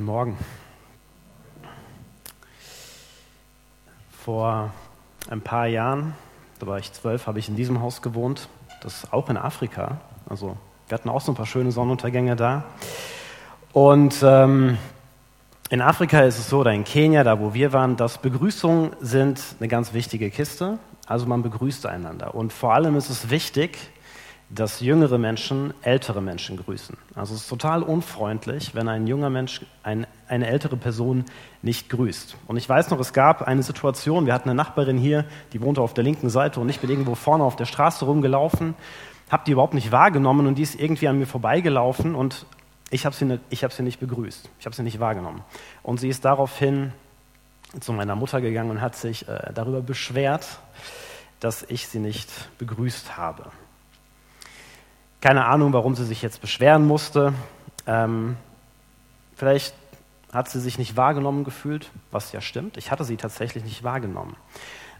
Guten Morgen. Vor ein paar Jahren, da war ich zwölf, habe ich in diesem Haus gewohnt. Das ist auch in Afrika. Also wir hatten auch so ein paar schöne Sonnenuntergänge da. Und ähm, in Afrika ist es so, oder in Kenia, da wo wir waren, dass Begrüßungen sind eine ganz wichtige Kiste. Also man begrüßt einander. Und vor allem ist es wichtig, dass jüngere Menschen ältere Menschen grüßen. Also es ist total unfreundlich, wenn ein junger Mensch ein, eine ältere Person nicht grüßt. Und ich weiß noch, es gab eine Situation, wir hatten eine Nachbarin hier, die wohnte auf der linken Seite und ich bin irgendwo vorne auf der Straße rumgelaufen, habe die überhaupt nicht wahrgenommen und die ist irgendwie an mir vorbeigelaufen und ich habe sie, nicht, hab sie nicht begrüßt, ich habe sie nicht wahrgenommen. Und sie ist daraufhin zu meiner Mutter gegangen und hat sich äh, darüber beschwert, dass ich sie nicht begrüßt habe. Keine Ahnung, warum sie sich jetzt beschweren musste. Ähm, vielleicht hat sie sich nicht wahrgenommen gefühlt, was ja stimmt. Ich hatte sie tatsächlich nicht wahrgenommen.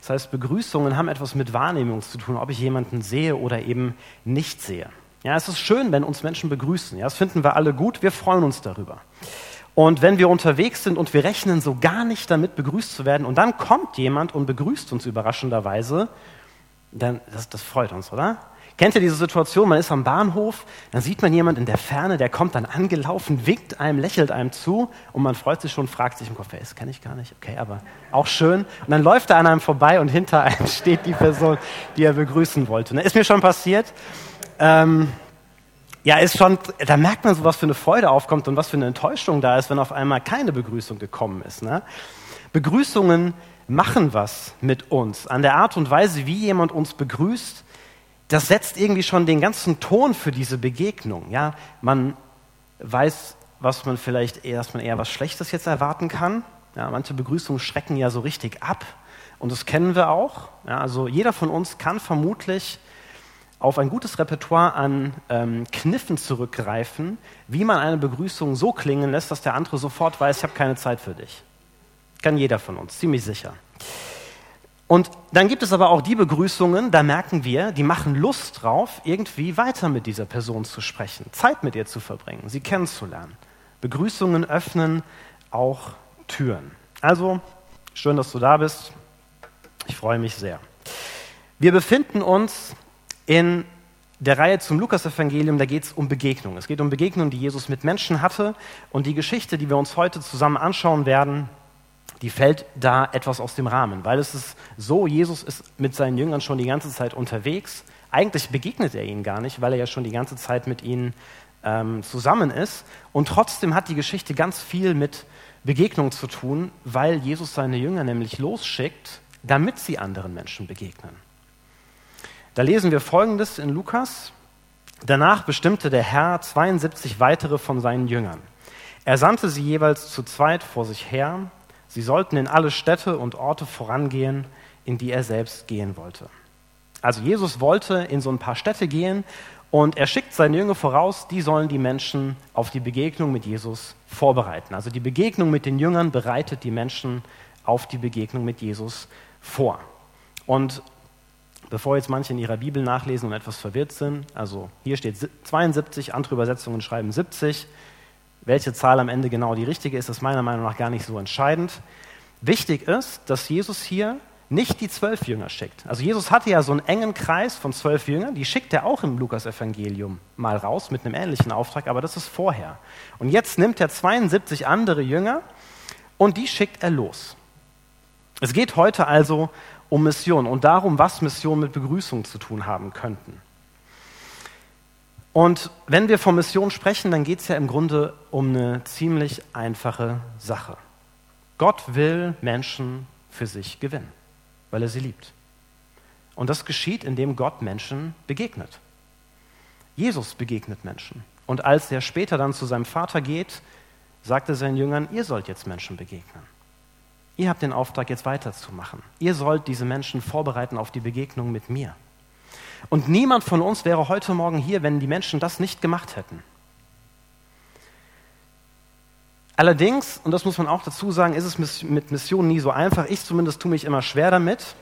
Das heißt, Begrüßungen haben etwas mit Wahrnehmung zu tun, ob ich jemanden sehe oder eben nicht sehe. Ja, es ist schön, wenn uns Menschen begrüßen. Ja, das finden wir alle gut. Wir freuen uns darüber. Und wenn wir unterwegs sind und wir rechnen so gar nicht damit, begrüßt zu werden, und dann kommt jemand und begrüßt uns überraschenderweise, dann das, das freut uns, oder? Kennt ihr diese Situation? Man ist am Bahnhof, dann sieht man jemand in der Ferne, der kommt dann angelaufen, winkt einem, lächelt einem zu und man freut sich schon, fragt sich im Kopf, wer ist, kenne ich gar nicht, okay, aber auch schön. Und dann läuft er an einem vorbei und hinter einem steht die Person, die er begrüßen wollte. Das ist mir schon passiert. Ähm, ja, ist schon, da merkt man so, was für eine Freude aufkommt und was für eine Enttäuschung da ist, wenn auf einmal keine Begrüßung gekommen ist. Ne? Begrüßungen machen was mit uns. An der Art und Weise, wie jemand uns begrüßt, das setzt irgendwie schon den ganzen Ton für diese Begegnung. Ja, man weiß, was man vielleicht eher, dass man eher was Schlechtes jetzt erwarten kann. Ja, manche Begrüßungen schrecken ja so richtig ab und das kennen wir auch. Ja, also jeder von uns kann vermutlich auf ein gutes Repertoire an ähm, Kniffen zurückgreifen, wie man eine Begrüßung so klingen lässt, dass der andere sofort weiß, ich habe keine Zeit für dich. Kann jeder von uns, ziemlich sicher. Und dann gibt es aber auch die Begrüßungen, da merken wir, die machen Lust drauf, irgendwie weiter mit dieser Person zu sprechen, Zeit mit ihr zu verbringen, sie kennenzulernen. Begrüßungen öffnen auch Türen. Also, schön, dass du da bist. Ich freue mich sehr. Wir befinden uns in der Reihe zum Lukasevangelium, da geht es um Begegnungen. Es geht um Begegnungen, die Jesus mit Menschen hatte. Und die Geschichte, die wir uns heute zusammen anschauen werden, die fällt da etwas aus dem Rahmen, weil es ist so, Jesus ist mit seinen Jüngern schon die ganze Zeit unterwegs. Eigentlich begegnet er ihnen gar nicht, weil er ja schon die ganze Zeit mit ihnen ähm, zusammen ist. Und trotzdem hat die Geschichte ganz viel mit Begegnung zu tun, weil Jesus seine Jünger nämlich losschickt, damit sie anderen Menschen begegnen. Da lesen wir Folgendes in Lukas. Danach bestimmte der Herr 72 weitere von seinen Jüngern. Er sandte sie jeweils zu zweit vor sich her Sie sollten in alle Städte und Orte vorangehen, in die er selbst gehen wollte. Also Jesus wollte in so ein paar Städte gehen und er schickt seine Jünger voraus, die sollen die Menschen auf die Begegnung mit Jesus vorbereiten. Also die Begegnung mit den Jüngern bereitet die Menschen auf die Begegnung mit Jesus vor. Und bevor jetzt manche in ihrer Bibel nachlesen und etwas verwirrt sind, also hier steht 72, andere Übersetzungen schreiben 70, welche Zahl am Ende genau die richtige ist, ist meiner Meinung nach gar nicht so entscheidend. Wichtig ist, dass Jesus hier nicht die zwölf Jünger schickt. Also Jesus hatte ja so einen engen Kreis von zwölf Jüngern, die schickt er auch im Lukas-Evangelium mal raus mit einem ähnlichen Auftrag, aber das ist vorher. Und jetzt nimmt er 72 andere Jünger und die schickt er los. Es geht heute also um Mission und darum, was Missionen mit Begrüßung zu tun haben könnten. Und wenn wir von Mission sprechen, dann geht es ja im Grunde um eine ziemlich einfache Sache. Gott will Menschen für sich gewinnen, weil er sie liebt. Und das geschieht, indem Gott Menschen begegnet. Jesus begegnet Menschen. Und als er später dann zu seinem Vater geht, sagt er seinen Jüngern, ihr sollt jetzt Menschen begegnen. Ihr habt den Auftrag, jetzt weiterzumachen. Ihr sollt diese Menschen vorbereiten auf die Begegnung mit mir. Und niemand von uns wäre heute Morgen hier, wenn die Menschen das nicht gemacht hätten. Allerdings, und das muss man auch dazu sagen, ist es mit Missionen nie so einfach. Ich zumindest tue mich immer schwer damit,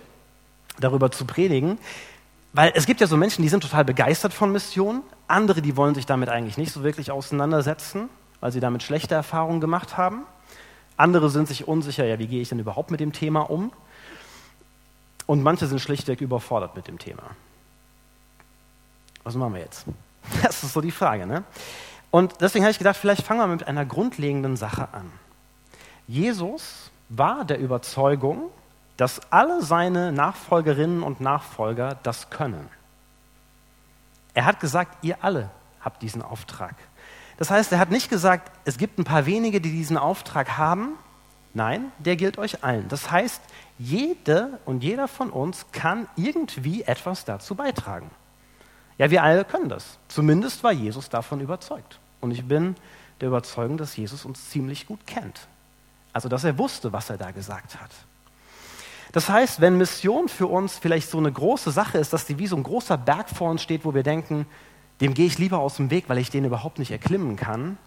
darüber zu predigen, weil es gibt ja so Menschen, die sind total begeistert von Missionen, andere, die wollen sich damit eigentlich nicht so wirklich auseinandersetzen. weil sie damit schlechte Erfahrungen gemacht haben. Andere sind sich unsicher, ja, wie gehe ich denn überhaupt mit dem Thema um? Und manche sind schlichtweg überfordert mit dem Thema. Was machen wir jetzt? Das ist so die Frage. Ne? Und deswegen habe ich gedacht, vielleicht fangen wir mit einer grundlegenden Sache an. Jesus war der Überzeugung, dass alle seine Nachfolgerinnen und Nachfolger das können. Er hat gesagt, ihr alle habt diesen Auftrag. Das heißt, er hat nicht gesagt, es gibt ein paar wenige, die diesen Auftrag haben. Nein, der gilt euch allen. Das heißt, jede und jeder von uns kann irgendwie etwas dazu beitragen. Ja, wir alle können das. Zumindest war Jesus davon überzeugt. Und ich bin der Überzeugung, dass Jesus uns ziemlich gut kennt. Also, dass er wusste, was er da gesagt hat. Das heißt, wenn Mission für uns vielleicht so eine große Sache ist, dass die wie so ein großer Berg vor uns steht, wo wir denken, dem gehe ich lieber aus dem Weg, weil ich den überhaupt nicht erklimmen kann,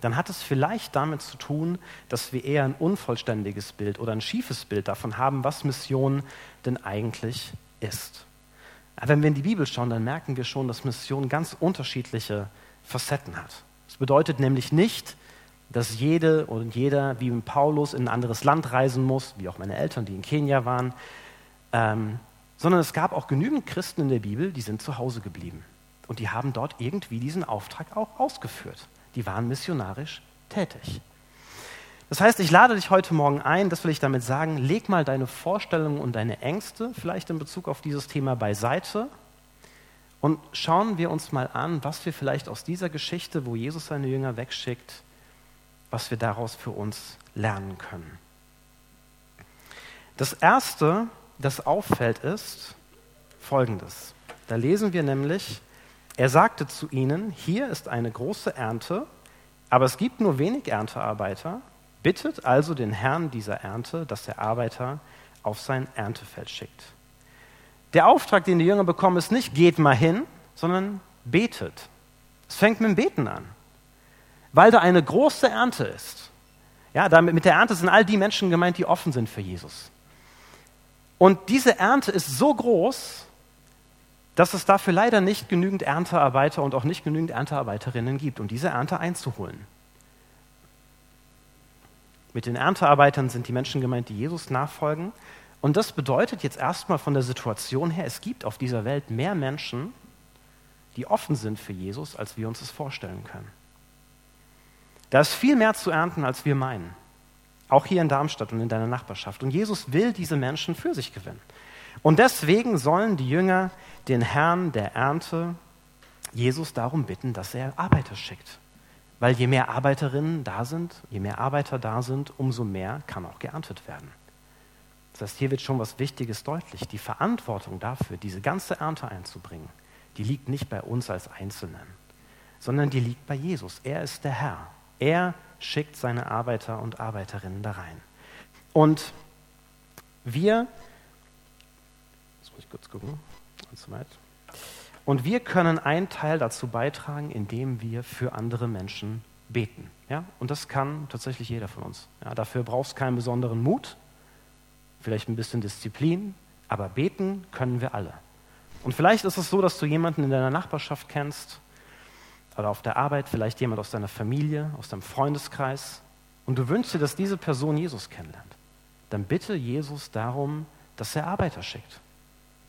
dann hat es vielleicht damit zu tun, dass wir eher ein unvollständiges Bild oder ein schiefes Bild davon haben, was Mission denn eigentlich ist. Aber wenn wir in die Bibel schauen, dann merken wir schon, dass Mission ganz unterschiedliche Facetten hat. Das bedeutet nämlich nicht, dass jede und jeder, wie Paulus, in ein anderes Land reisen muss, wie auch meine Eltern, die in Kenia waren, ähm, sondern es gab auch genügend Christen in der Bibel, die sind zu Hause geblieben. Und die haben dort irgendwie diesen Auftrag auch ausgeführt. Die waren missionarisch tätig. Das heißt, ich lade dich heute Morgen ein, das will ich damit sagen, leg mal deine Vorstellungen und deine Ängste vielleicht in Bezug auf dieses Thema beiseite und schauen wir uns mal an, was wir vielleicht aus dieser Geschichte, wo Jesus seine Jünger wegschickt, was wir daraus für uns lernen können. Das Erste, das auffällt, ist Folgendes. Da lesen wir nämlich, er sagte zu ihnen, hier ist eine große Ernte, aber es gibt nur wenig Erntearbeiter. Bittet also den Herrn dieser Ernte, dass er Arbeiter auf sein Erntefeld schickt. Der Auftrag, den die Jünger bekommen, ist nicht, geht mal hin, sondern betet. Es fängt mit dem Beten an, weil da eine große Ernte ist. Ja, damit, mit der Ernte sind all die Menschen gemeint, die offen sind für Jesus. Und diese Ernte ist so groß, dass es dafür leider nicht genügend Erntearbeiter und auch nicht genügend Erntearbeiterinnen gibt, um diese Ernte einzuholen. Mit den Erntearbeitern sind die Menschen gemeint, die Jesus nachfolgen. Und das bedeutet jetzt erstmal von der Situation her, es gibt auf dieser Welt mehr Menschen, die offen sind für Jesus, als wir uns es vorstellen können. Da ist viel mehr zu ernten, als wir meinen. Auch hier in Darmstadt und in deiner Nachbarschaft. Und Jesus will diese Menschen für sich gewinnen. Und deswegen sollen die Jünger den Herrn der Ernte, Jesus, darum bitten, dass er Arbeiter schickt. Weil je mehr Arbeiterinnen da sind, je mehr Arbeiter da sind, umso mehr kann auch geerntet werden. Das heißt, hier wird schon was Wichtiges deutlich. Die Verantwortung dafür, diese ganze Ernte einzubringen, die liegt nicht bei uns als Einzelnen, sondern die liegt bei Jesus. Er ist der Herr. Er schickt seine Arbeiter und Arbeiterinnen da rein. Und wir muss ich kurz gucken. So weiter. Und wir können einen Teil dazu beitragen, indem wir für andere Menschen beten. Ja? Und das kann tatsächlich jeder von uns. Ja, dafür brauchst du keinen besonderen Mut, vielleicht ein bisschen Disziplin, aber beten können wir alle. Und vielleicht ist es so, dass du jemanden in deiner Nachbarschaft kennst oder auf der Arbeit, vielleicht jemand aus deiner Familie, aus deinem Freundeskreis, und du wünschst dir, dass diese Person Jesus kennenlernt. Dann bitte Jesus darum, dass er Arbeiter schickt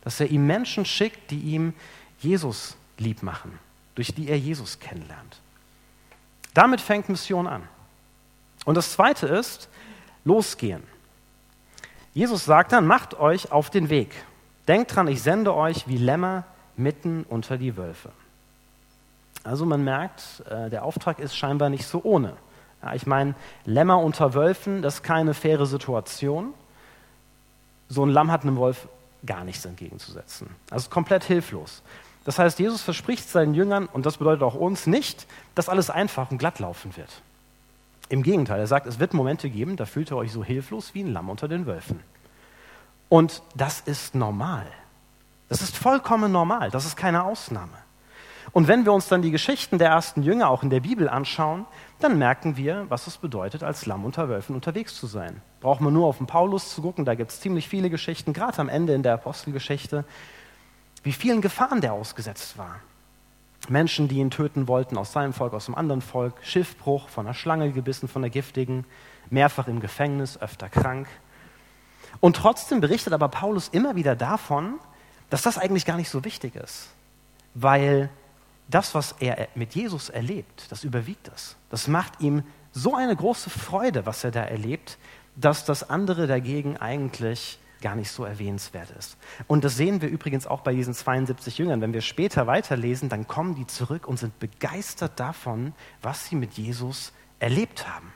dass er ihm Menschen schickt, die ihm Jesus lieb machen, durch die er Jesus kennenlernt. Damit fängt Mission an. Und das Zweite ist, losgehen. Jesus sagt dann, macht euch auf den Weg. Denkt dran, ich sende euch wie Lämmer mitten unter die Wölfe. Also man merkt, äh, der Auftrag ist scheinbar nicht so ohne. Ich meine, Lämmer unter Wölfen, das ist keine faire Situation. So ein Lamm hat einem Wolf gar nichts entgegenzusetzen. Also komplett hilflos. Das heißt, Jesus verspricht seinen Jüngern, und das bedeutet auch uns, nicht, dass alles einfach und glatt laufen wird. Im Gegenteil, er sagt, es wird Momente geben, da fühlt ihr euch so hilflos wie ein Lamm unter den Wölfen. Und das ist normal. Das ist vollkommen normal. Das ist keine Ausnahme. Und wenn wir uns dann die Geschichten der ersten Jünger auch in der Bibel anschauen, dann merken wir, was es bedeutet, als Lamm unter Wölfen unterwegs zu sein. Braucht man nur auf den Paulus zu gucken, da gibt es ziemlich viele Geschichten, gerade am Ende in der Apostelgeschichte, wie vielen Gefahren der ausgesetzt war. Menschen, die ihn töten wollten, aus seinem Volk, aus dem anderen Volk, Schiffbruch, von einer Schlange gebissen, von der giftigen, mehrfach im Gefängnis, öfter krank. Und trotzdem berichtet aber Paulus immer wieder davon, dass das eigentlich gar nicht so wichtig ist, weil das, was er mit Jesus erlebt, das überwiegt das. Das macht ihm so eine große Freude, was er da erlebt, dass das andere dagegen eigentlich gar nicht so erwähnenswert ist. Und das sehen wir übrigens auch bei diesen 72 Jüngern. Wenn wir später weiterlesen, dann kommen die zurück und sind begeistert davon, was sie mit Jesus erlebt haben.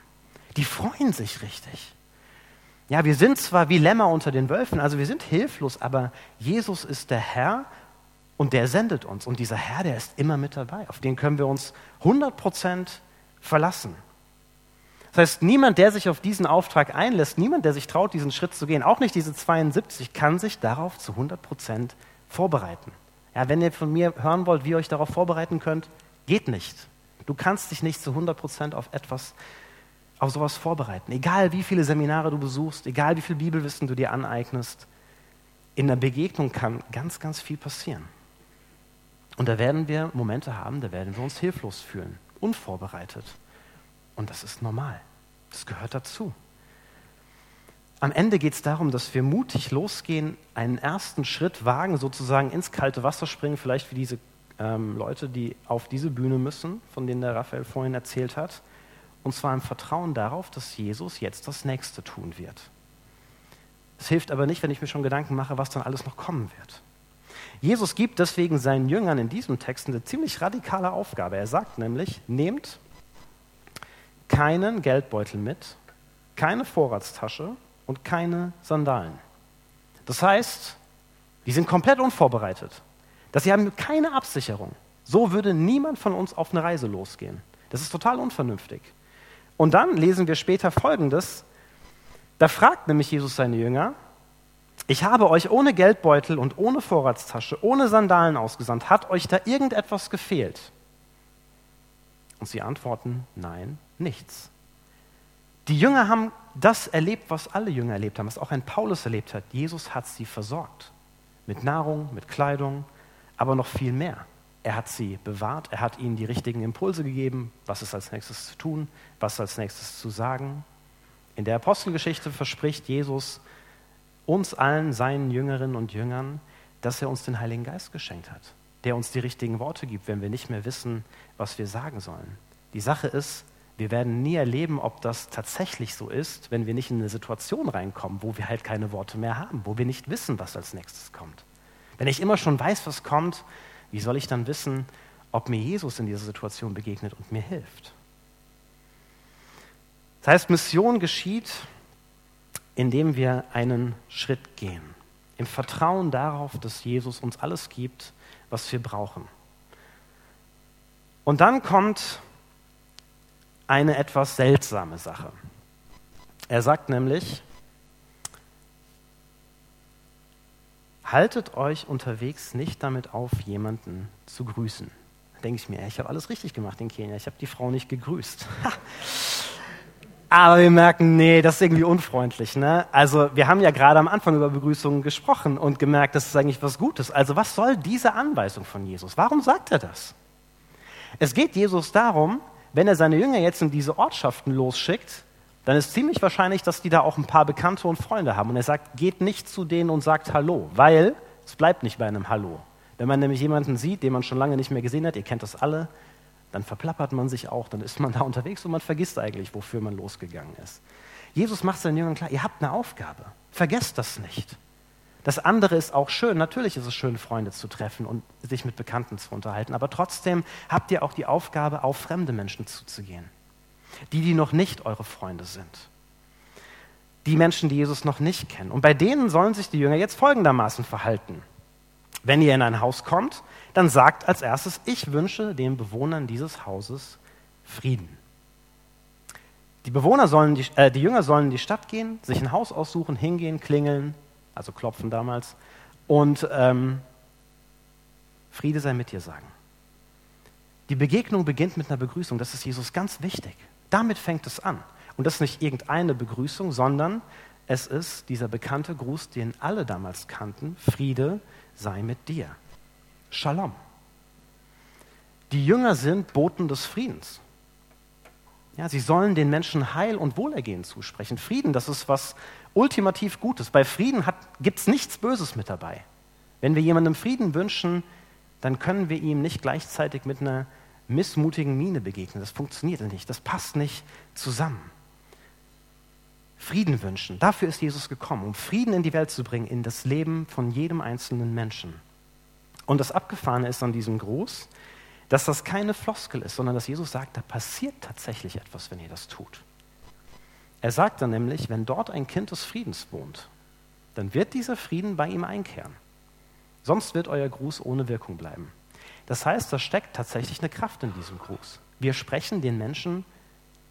Die freuen sich richtig. Ja, wir sind zwar wie Lämmer unter den Wölfen, also wir sind hilflos, aber Jesus ist der Herr und der sendet uns. Und dieser Herr, der ist immer mit dabei. Auf den können wir uns 100% verlassen. Das heißt, niemand, der sich auf diesen Auftrag einlässt, niemand, der sich traut, diesen Schritt zu gehen, auch nicht diese 72, kann sich darauf zu 100% vorbereiten. Ja, wenn ihr von mir hören wollt, wie ihr euch darauf vorbereiten könnt, geht nicht. Du kannst dich nicht zu 100% auf etwas, auf sowas vorbereiten. Egal wie viele Seminare du besuchst, egal wie viel Bibelwissen du dir aneignest, in der Begegnung kann ganz, ganz viel passieren. Und da werden wir Momente haben, da werden wir uns hilflos fühlen, unvorbereitet. Und das ist normal. Das gehört dazu. Am Ende geht es darum, dass wir mutig losgehen, einen ersten Schritt wagen, sozusagen ins kalte Wasser springen, vielleicht wie diese ähm, Leute, die auf diese Bühne müssen, von denen der Raphael vorhin erzählt hat. Und zwar im Vertrauen darauf, dass Jesus jetzt das Nächste tun wird. Es hilft aber nicht, wenn ich mir schon Gedanken mache, was dann alles noch kommen wird. Jesus gibt deswegen seinen Jüngern in diesem Text eine ziemlich radikale Aufgabe. Er sagt nämlich, nehmt keinen Geldbeutel mit, keine Vorratstasche und keine Sandalen. Das heißt, die sind komplett unvorbereitet. Dass sie haben keine Absicherung. So würde niemand von uns auf eine Reise losgehen. Das ist total unvernünftig. Und dann lesen wir später Folgendes. Da fragt nämlich Jesus seine Jünger, ich habe euch ohne Geldbeutel und ohne Vorratstasche, ohne Sandalen ausgesandt. Hat euch da irgendetwas gefehlt? Und sie antworten, nein, nichts. Die Jünger haben das erlebt, was alle Jünger erlebt haben, was auch ein Paulus erlebt hat. Jesus hat sie versorgt. Mit Nahrung, mit Kleidung, aber noch viel mehr. Er hat sie bewahrt, er hat ihnen die richtigen Impulse gegeben, was ist als nächstes zu tun, was als nächstes zu sagen. In der Apostelgeschichte verspricht Jesus uns allen, seinen Jüngerinnen und Jüngern, dass er uns den Heiligen Geist geschenkt hat, der uns die richtigen Worte gibt, wenn wir nicht mehr wissen, was wir sagen sollen. Die Sache ist, wir werden nie erleben, ob das tatsächlich so ist, wenn wir nicht in eine Situation reinkommen, wo wir halt keine Worte mehr haben, wo wir nicht wissen, was als nächstes kommt. Wenn ich immer schon weiß, was kommt, wie soll ich dann wissen, ob mir Jesus in dieser Situation begegnet und mir hilft? Das heißt, Mission geschieht, indem wir einen Schritt gehen, im Vertrauen darauf, dass Jesus uns alles gibt, was wir brauchen. Und dann kommt eine etwas seltsame Sache. Er sagt nämlich, haltet euch unterwegs nicht damit auf, jemanden zu grüßen. Da denke ich mir, ich habe alles richtig gemacht in Kenia, ich habe die Frau nicht gegrüßt. Aber wir merken, nee, das ist irgendwie unfreundlich. Ne? Also wir haben ja gerade am Anfang über Begrüßungen gesprochen und gemerkt, das ist eigentlich was Gutes. Also was soll diese Anweisung von Jesus? Warum sagt er das? Es geht Jesus darum, wenn er seine Jünger jetzt in diese Ortschaften losschickt, dann ist ziemlich wahrscheinlich, dass die da auch ein paar Bekannte und Freunde haben. Und er sagt, geht nicht zu denen und sagt Hallo, weil es bleibt nicht bei einem Hallo. Wenn man nämlich jemanden sieht, den man schon lange nicht mehr gesehen hat, ihr kennt das alle, dann verplappert man sich auch, dann ist man da unterwegs und man vergisst eigentlich, wofür man losgegangen ist. Jesus macht seinen Jüngern klar, ihr habt eine Aufgabe, vergesst das nicht. Das andere ist auch schön. Natürlich ist es schön, Freunde zu treffen und sich mit Bekannten zu unterhalten. Aber trotzdem habt ihr auch die Aufgabe, auf fremde Menschen zuzugehen. Die, die noch nicht eure Freunde sind. Die Menschen, die Jesus noch nicht kennen. Und bei denen sollen sich die Jünger jetzt folgendermaßen verhalten. Wenn ihr in ein Haus kommt, dann sagt als erstes, ich wünsche den Bewohnern dieses Hauses Frieden. Die, Bewohner sollen die, äh, die Jünger sollen in die Stadt gehen, sich ein Haus aussuchen, hingehen, klingeln, also klopfen damals, und ähm, Friede sei mit dir sagen. Die Begegnung beginnt mit einer Begrüßung, das ist Jesus ganz wichtig. Damit fängt es an. Und das ist nicht irgendeine Begrüßung, sondern es ist dieser bekannte Gruß, den alle damals kannten, Friede sei mit dir. Shalom. Die Jünger sind Boten des Friedens. Ja, sie sollen den Menschen Heil und Wohlergehen zusprechen. Frieden, das ist was ultimativ Gutes. Bei Frieden gibt es nichts Böses mit dabei. Wenn wir jemandem Frieden wünschen, dann können wir ihm nicht gleichzeitig mit einer missmutigen Miene begegnen. Das funktioniert nicht, das passt nicht zusammen. Frieden wünschen, dafür ist Jesus gekommen, um Frieden in die Welt zu bringen, in das Leben von jedem einzelnen Menschen. Und das Abgefahrene ist an diesem Gruß, dass das keine Floskel ist, sondern dass Jesus sagt, da passiert tatsächlich etwas, wenn ihr das tut. Er sagt dann nämlich, wenn dort ein Kind des Friedens wohnt, dann wird dieser Frieden bei ihm einkehren. Sonst wird euer Gruß ohne Wirkung bleiben. Das heißt, da steckt tatsächlich eine Kraft in diesem Gruß. Wir sprechen den Menschen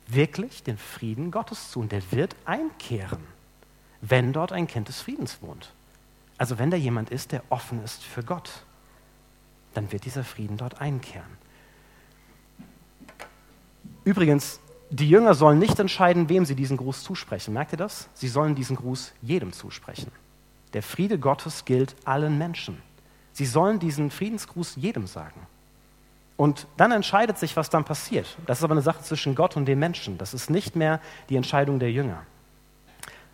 wirklich den Frieden Gottes zu und der wird einkehren, wenn dort ein Kind des Friedens wohnt. Also wenn da jemand ist, der offen ist für Gott, dann wird dieser Frieden dort einkehren. Übrigens, die Jünger sollen nicht entscheiden, wem sie diesen Gruß zusprechen. Merkt ihr das? Sie sollen diesen Gruß jedem zusprechen. Der Friede Gottes gilt allen Menschen. Sie sollen diesen Friedensgruß jedem sagen. Und dann entscheidet sich, was dann passiert. Das ist aber eine Sache zwischen Gott und den Menschen. Das ist nicht mehr die Entscheidung der Jünger.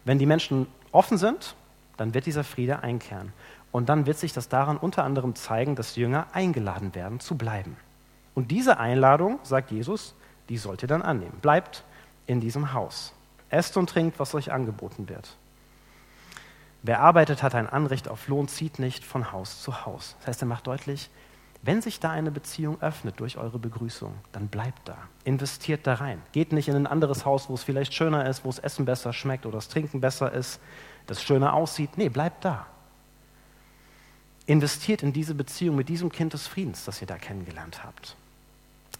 Wenn die Menschen offen sind, dann wird dieser Friede einkehren. Und dann wird sich das daran unter anderem zeigen, dass Jünger eingeladen werden zu bleiben. Und diese Einladung, sagt Jesus, die sollt ihr dann annehmen. Bleibt in diesem Haus. Esst und trinkt, was euch angeboten wird. Wer arbeitet, hat ein Anrecht auf Lohn, zieht nicht von Haus zu Haus. Das heißt, er macht deutlich, wenn sich da eine Beziehung öffnet durch eure Begrüßung, dann bleibt da, investiert da rein. Geht nicht in ein anderes Haus, wo es vielleicht schöner ist, wo das Essen besser schmeckt oder das Trinken besser ist, das schöner aussieht. Nee, bleibt da. Investiert in diese Beziehung mit diesem Kind des Friedens, das ihr da kennengelernt habt.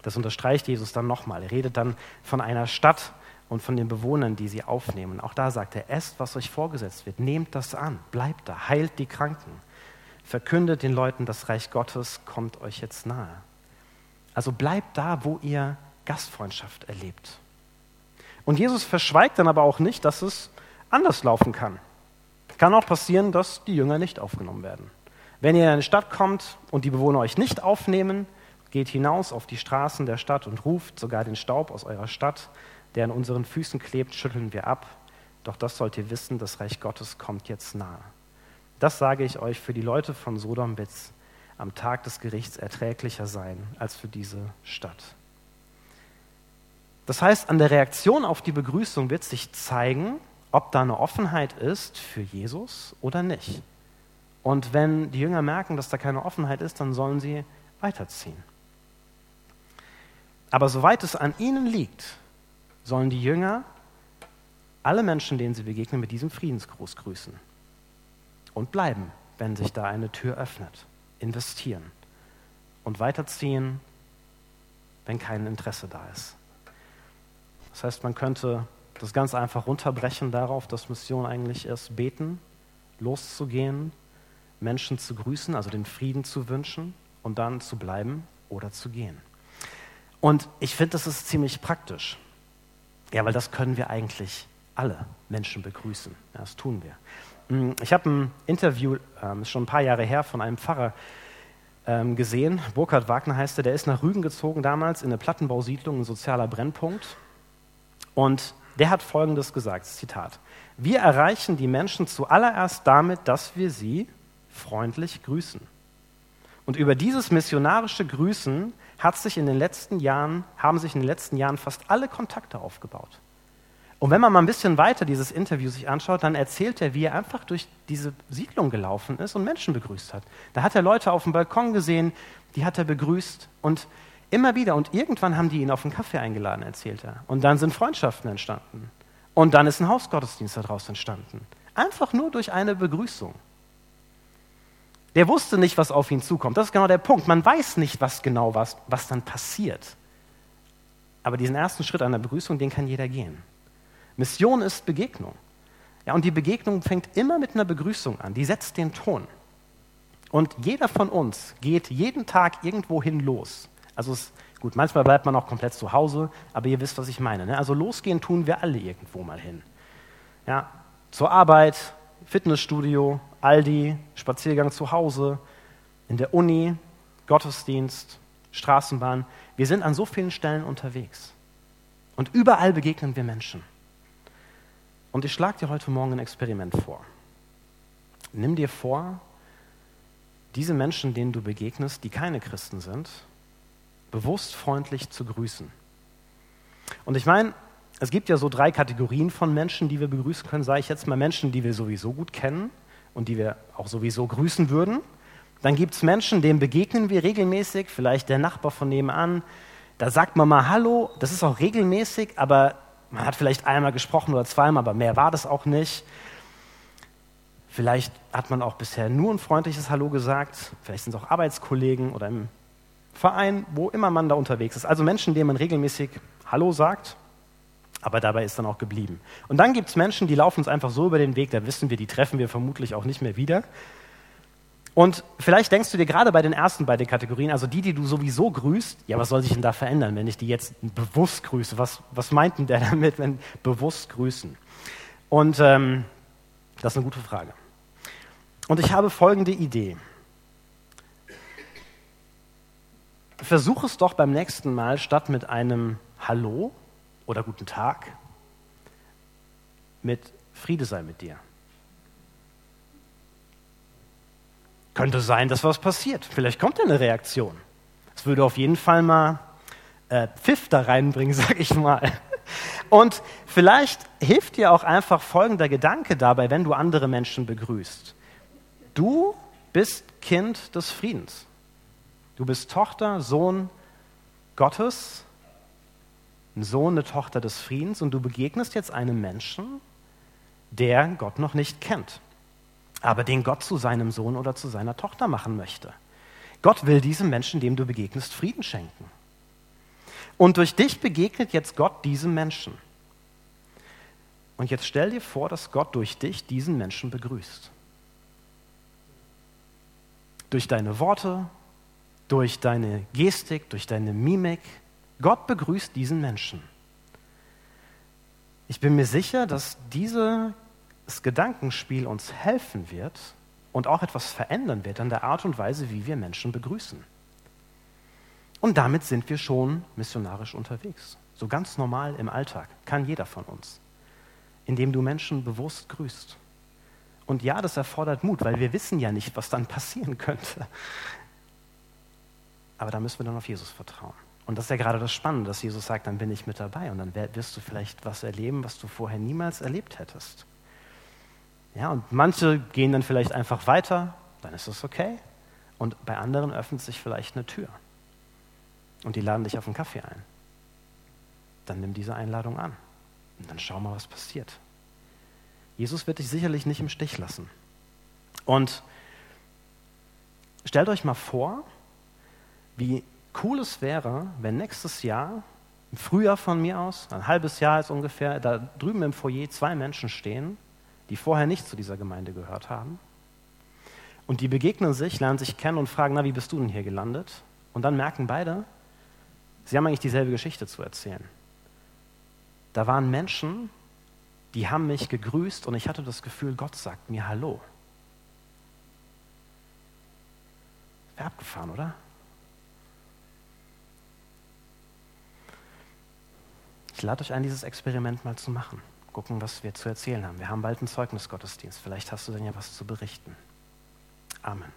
Das unterstreicht Jesus dann nochmal. Er redet dann von einer Stadt, und von den Bewohnern, die sie aufnehmen. Auch da sagt er, esst, was euch vorgesetzt wird, nehmt das an, bleibt da, heilt die Kranken, verkündet den Leuten, das Reich Gottes kommt euch jetzt nahe. Also bleibt da, wo ihr Gastfreundschaft erlebt. Und Jesus verschweigt dann aber auch nicht, dass es anders laufen kann. Kann auch passieren, dass die Jünger nicht aufgenommen werden. Wenn ihr in eine Stadt kommt und die Bewohner euch nicht aufnehmen, geht hinaus auf die Straßen der Stadt und ruft sogar den Staub aus eurer Stadt der an unseren Füßen klebt, schütteln wir ab. Doch das sollt ihr wissen, das Reich Gottes kommt jetzt nahe. Das sage ich euch, für die Leute von Sodom wird es am Tag des Gerichts erträglicher sein als für diese Stadt. Das heißt, an der Reaktion auf die Begrüßung wird sich zeigen, ob da eine Offenheit ist für Jesus oder nicht. Und wenn die Jünger merken, dass da keine Offenheit ist, dann sollen sie weiterziehen. Aber soweit es an ihnen liegt, sollen die Jünger alle Menschen, denen sie begegnen, mit diesem Friedensgruß grüßen und bleiben, wenn sich da eine Tür öffnet, investieren und weiterziehen, wenn kein Interesse da ist. Das heißt, man könnte das ganz einfach runterbrechen darauf, dass Mission eigentlich ist, beten, loszugehen, Menschen zu grüßen, also den Frieden zu wünschen und dann zu bleiben oder zu gehen. Und ich finde, das ist ziemlich praktisch. Ja, weil das können wir eigentlich alle Menschen begrüßen. Ja, das tun wir. Mm, ich habe ein Interview, ähm, ist schon ein paar Jahre her, von einem Pfarrer ähm, gesehen. Burkhard Wagner heißt er, der ist nach Rügen gezogen damals in eine Plattenbausiedlung, ein sozialer Brennpunkt. Und der hat Folgendes gesagt, Zitat. Wir erreichen die Menschen zuallererst damit, dass wir sie freundlich grüßen. Und über dieses missionarische Grüßen hat sich in den letzten Jahren, haben sich in den letzten Jahren fast alle Kontakte aufgebaut. Und wenn man mal ein bisschen weiter dieses Interview sich anschaut, dann erzählt er, wie er einfach durch diese Siedlung gelaufen ist und Menschen begrüßt hat. Da hat er Leute auf dem Balkon gesehen, die hat er begrüßt und immer wieder. Und irgendwann haben die ihn auf einen Kaffee eingeladen, erzählt er. Und dann sind Freundschaften entstanden. Und dann ist ein Hausgottesdienst daraus entstanden. Einfach nur durch eine Begrüßung. Der wusste nicht, was auf ihn zukommt. Das ist genau der Punkt. Man weiß nicht, was genau was, was dann passiert. Aber diesen ersten Schritt einer Begrüßung, den kann jeder gehen. Mission ist Begegnung. Ja, und die Begegnung fängt immer mit einer Begrüßung an. Die setzt den Ton. Und jeder von uns geht jeden Tag irgendwo hin los. Also es, gut, manchmal bleibt man auch komplett zu Hause, aber ihr wisst, was ich meine. Ne? Also losgehen tun wir alle irgendwo mal hin. Ja, zur Arbeit, Fitnessstudio, Aldi, Spaziergang zu Hause, in der Uni, Gottesdienst, Straßenbahn. Wir sind an so vielen Stellen unterwegs. Und überall begegnen wir Menschen. Und ich schlage dir heute Morgen ein Experiment vor. Nimm dir vor, diese Menschen, denen du begegnest, die keine Christen sind, bewusst freundlich zu grüßen. Und ich meine, es gibt ja so drei Kategorien von Menschen, die wir begrüßen können, sage ich jetzt mal Menschen, die wir sowieso gut kennen und die wir auch sowieso grüßen würden. Dann gibt es Menschen, denen begegnen wir regelmäßig, vielleicht der Nachbar von nebenan. Da sagt man mal Hallo, das ist auch regelmäßig, aber man hat vielleicht einmal gesprochen oder zweimal, aber mehr war das auch nicht. Vielleicht hat man auch bisher nur ein freundliches Hallo gesagt. Vielleicht sind es auch Arbeitskollegen oder im Verein, wo immer man da unterwegs ist. Also Menschen, denen man regelmäßig Hallo sagt, aber dabei ist dann auch geblieben. Und dann gibt es Menschen, die laufen uns einfach so über den Weg, da wissen wir, die treffen wir vermutlich auch nicht mehr wieder. Und vielleicht denkst du dir gerade bei den ersten beiden Kategorien, also die, die du sowieso grüßt, ja, was soll sich denn da verändern, wenn ich die jetzt bewusst grüße? Was, was meint denn der damit, wenn bewusst grüßen? Und ähm, das ist eine gute Frage. Und ich habe folgende Idee. Versuch es doch beim nächsten Mal statt mit einem Hallo oder guten Tag mit Friede sei mit dir. Könnte sein, dass was passiert. Vielleicht kommt eine Reaktion. Es würde auf jeden Fall mal äh, Pfiff da reinbringen, sag ich mal. Und vielleicht hilft dir auch einfach folgender Gedanke dabei, wenn du andere Menschen begrüßt. Du bist Kind des Friedens. Du bist Tochter, Sohn Gottes, ein Sohn, eine Tochter des Friedens und du begegnest jetzt einem Menschen, der Gott noch nicht kennt aber den Gott zu seinem Sohn oder zu seiner Tochter machen möchte. Gott will diesem Menschen, dem du begegnest, Frieden schenken. Und durch dich begegnet jetzt Gott diesem Menschen. Und jetzt stell dir vor, dass Gott durch dich diesen Menschen begrüßt. Durch deine Worte, durch deine Gestik, durch deine Mimik. Gott begrüßt diesen Menschen. Ich bin mir sicher, dass diese das Gedankenspiel uns helfen wird und auch etwas verändern wird an der Art und Weise, wie wir Menschen begrüßen. Und damit sind wir schon missionarisch unterwegs. So ganz normal im Alltag, kann jeder von uns, indem du Menschen bewusst grüßt. Und ja, das erfordert Mut, weil wir wissen ja nicht, was dann passieren könnte. Aber da müssen wir dann auf Jesus vertrauen. Und das ist ja gerade das Spannende, dass Jesus sagt, dann bin ich mit dabei und dann wirst du vielleicht was erleben, was du vorher niemals erlebt hättest. Ja, und manche gehen dann vielleicht einfach weiter, dann ist das okay. Und bei anderen öffnet sich vielleicht eine Tür. Und die laden dich auf einen Kaffee ein. Dann nimm diese Einladung an. Und dann schau mal, was passiert. Jesus wird dich sicherlich nicht im Stich lassen. Und stellt euch mal vor, wie cool es wäre, wenn nächstes Jahr, im Frühjahr von mir aus, ein halbes Jahr ist ungefähr, da drüben im Foyer zwei Menschen stehen die vorher nicht zu dieser Gemeinde gehört haben. Und die begegnen sich, lernen sich kennen und fragen, na, wie bist du denn hier gelandet? Und dann merken beide, sie haben eigentlich dieselbe Geschichte zu erzählen. Da waren Menschen, die haben mich gegrüßt und ich hatte das Gefühl, Gott sagt mir Hallo. Wäre abgefahren, oder? Lade euch ein, dieses Experiment mal zu machen gucken, was wir zu erzählen haben. Wir haben bald einen Zeugnisgottesdienst. Vielleicht hast du dann ja was zu berichten. Amen.